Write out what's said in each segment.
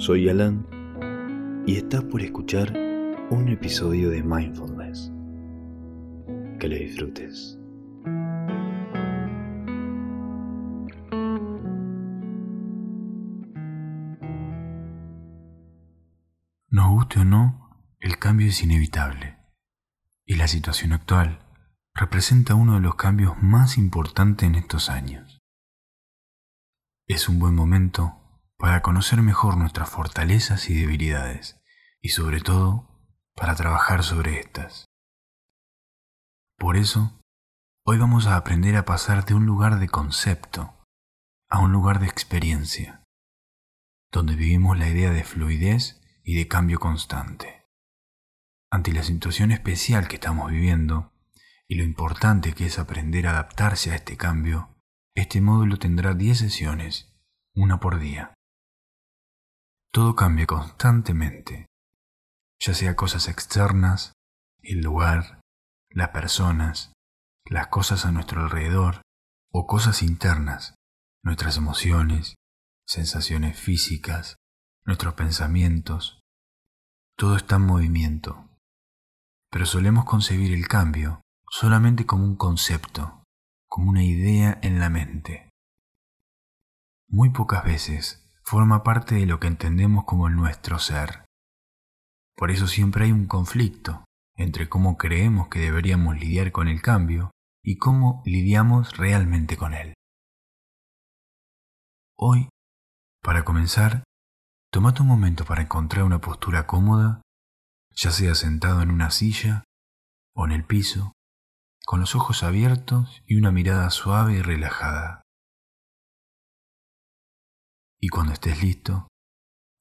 Soy Alan y estás por escuchar un episodio de Mindfulness. Que lo disfrutes. Nos guste o no, el cambio es inevitable y la situación actual representa uno de los cambios más importantes en estos años. Es un buen momento para conocer mejor nuestras fortalezas y debilidades, y sobre todo, para trabajar sobre estas. Por eso, hoy vamos a aprender a pasar de un lugar de concepto a un lugar de experiencia, donde vivimos la idea de fluidez y de cambio constante. Ante la situación especial que estamos viviendo y lo importante que es aprender a adaptarse a este cambio, este módulo tendrá 10 sesiones, una por día. Todo cambia constantemente, ya sea cosas externas, el lugar, las personas, las cosas a nuestro alrededor o cosas internas, nuestras emociones, sensaciones físicas, nuestros pensamientos. Todo está en movimiento, pero solemos concebir el cambio solamente como un concepto, como una idea en la mente. Muy pocas veces forma parte de lo que entendemos como nuestro ser. Por eso siempre hay un conflicto entre cómo creemos que deberíamos lidiar con el cambio y cómo lidiamos realmente con él. Hoy, para comenzar, tomate un momento para encontrar una postura cómoda, ya sea sentado en una silla o en el piso, con los ojos abiertos y una mirada suave y relajada. Y cuando estés listo,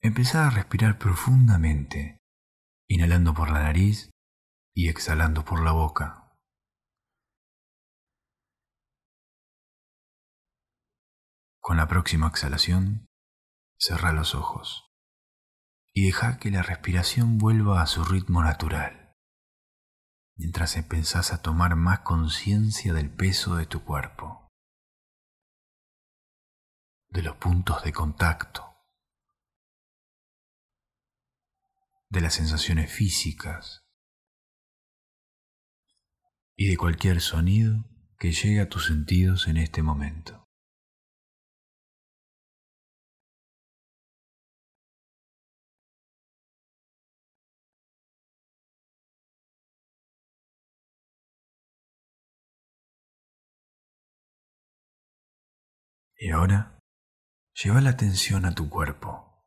empezá a respirar profundamente, inhalando por la nariz y exhalando por la boca. Con la próxima exhalación, cerrá los ojos y deja que la respiración vuelva a su ritmo natural, mientras empezás a tomar más conciencia del peso de tu cuerpo de los puntos de contacto, de las sensaciones físicas y de cualquier sonido que llegue a tus sentidos en este momento. Y ahora Lleva la atención a tu cuerpo.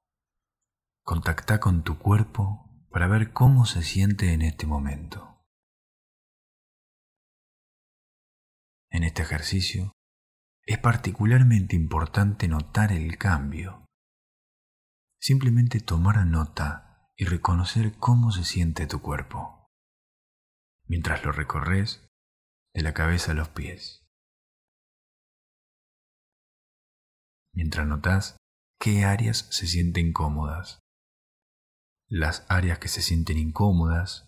Contacta con tu cuerpo para ver cómo se siente en este momento. En este ejercicio es particularmente importante notar el cambio. Simplemente tomar nota y reconocer cómo se siente tu cuerpo, mientras lo recorres de la cabeza a los pies. Mientras notas qué áreas se sienten cómodas, las áreas que se sienten incómodas,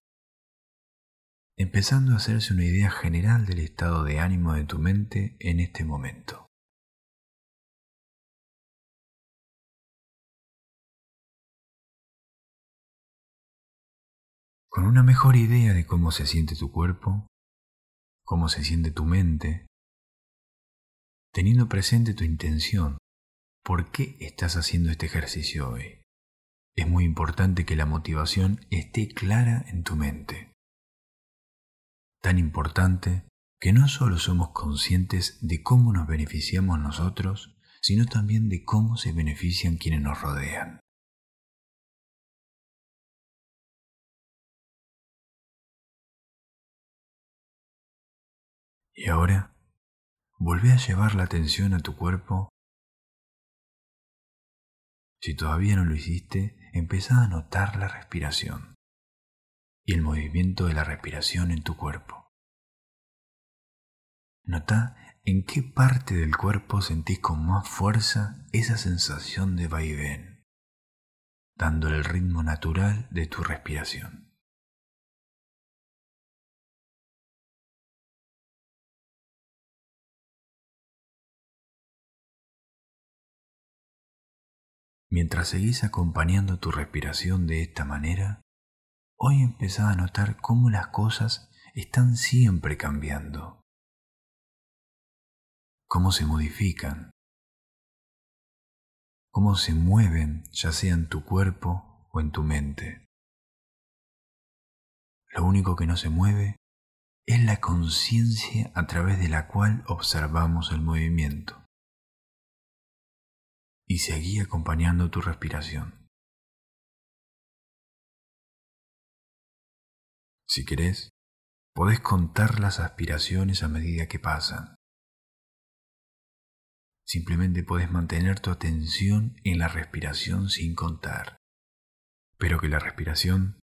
empezando a hacerse una idea general del estado de ánimo de tu mente en este momento. Con una mejor idea de cómo se siente tu cuerpo, cómo se siente tu mente, teniendo presente tu intención ¿Por qué estás haciendo este ejercicio hoy? Es muy importante que la motivación esté clara en tu mente. Tan importante que no solo somos conscientes de cómo nos beneficiamos nosotros, sino también de cómo se benefician quienes nos rodean. Y ahora, volvé a llevar la atención a tu cuerpo si todavía no lo hiciste, empezá a notar la respiración y el movimiento de la respiración en tu cuerpo. Nota en qué parte del cuerpo sentís con más fuerza esa sensación de vaivén, dándole el ritmo natural de tu respiración. Mientras seguís acompañando tu respiración de esta manera, hoy empezás a notar cómo las cosas están siempre cambiando, cómo se modifican, cómo se mueven ya sea en tu cuerpo o en tu mente. Lo único que no se mueve es la conciencia a través de la cual observamos el movimiento. Y seguí acompañando tu respiración. Si querés, podés contar las aspiraciones a medida que pasan. Simplemente podés mantener tu atención en la respiración sin contar, pero que la respiración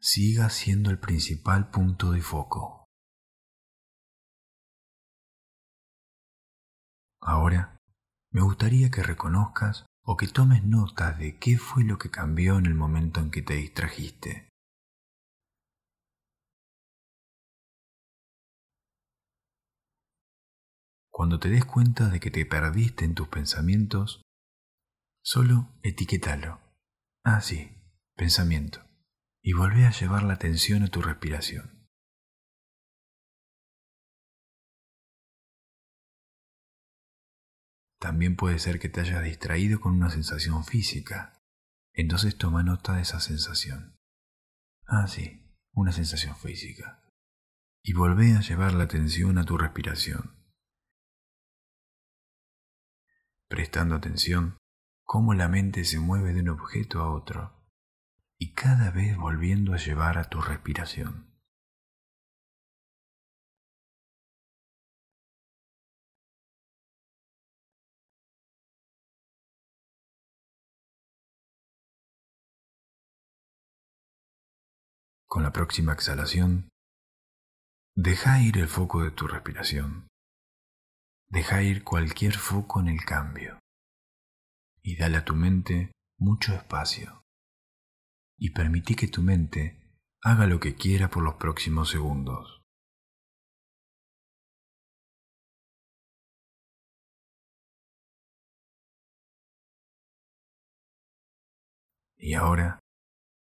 siga siendo el principal punto de foco. Ahora, me gustaría que reconozcas o que tomes nota de qué fue lo que cambió en el momento en que te distrajiste. Cuando te des cuenta de que te perdiste en tus pensamientos, solo etiquétalo. Ah, sí, pensamiento y volvé a llevar la atención a tu respiración. También puede ser que te hayas distraído con una sensación física. Entonces toma nota de esa sensación. Ah, sí, una sensación física. Y volvé a llevar la atención a tu respiración. Prestando atención cómo la mente se mueve de un objeto a otro y cada vez volviendo a llevar a tu respiración. Con la próxima exhalación, deja ir el foco de tu respiración. Deja ir cualquier foco en el cambio y dale a tu mente mucho espacio y permití que tu mente haga lo que quiera por los próximos segundos. Y ahora,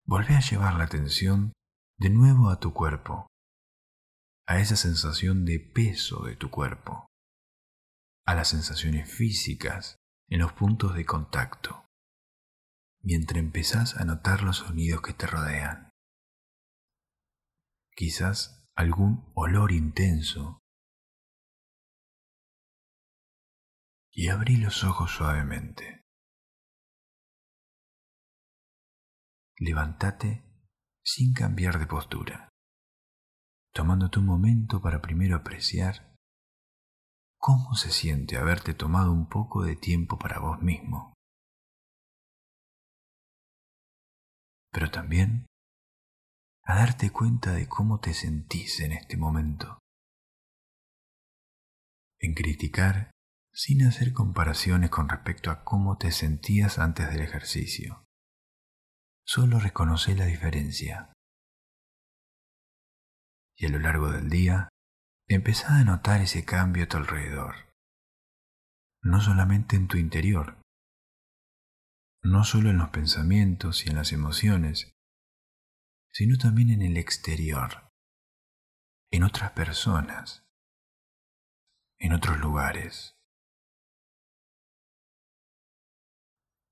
vuelve a llevar la atención de nuevo a tu cuerpo, a esa sensación de peso de tu cuerpo, a las sensaciones físicas en los puntos de contacto mientras empezás a notar los sonidos que te rodean. Quizás algún olor intenso. Y abrí los ojos suavemente. Levántate sin cambiar de postura, tomándote un momento para primero apreciar cómo se siente haberte tomado un poco de tiempo para vos mismo. pero también a darte cuenta de cómo te sentís en este momento. En criticar sin hacer comparaciones con respecto a cómo te sentías antes del ejercicio. Solo reconoce la diferencia. Y a lo largo del día, empezá a notar ese cambio a tu alrededor. No solamente en tu interior, no solo en los pensamientos y en las emociones, sino también en el exterior, en otras personas, en otros lugares.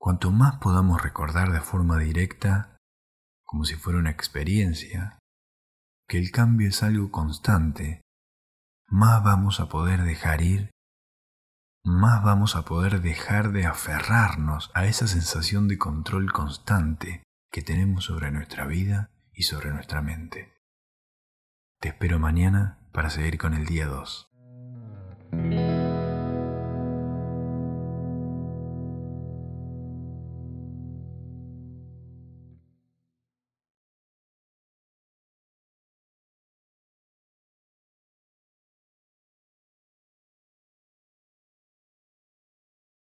Cuanto más podamos recordar de forma directa, como si fuera una experiencia, que el cambio es algo constante, más vamos a poder dejar ir más vamos a poder dejar de aferrarnos a esa sensación de control constante que tenemos sobre nuestra vida y sobre nuestra mente. Te espero mañana para seguir con el día 2.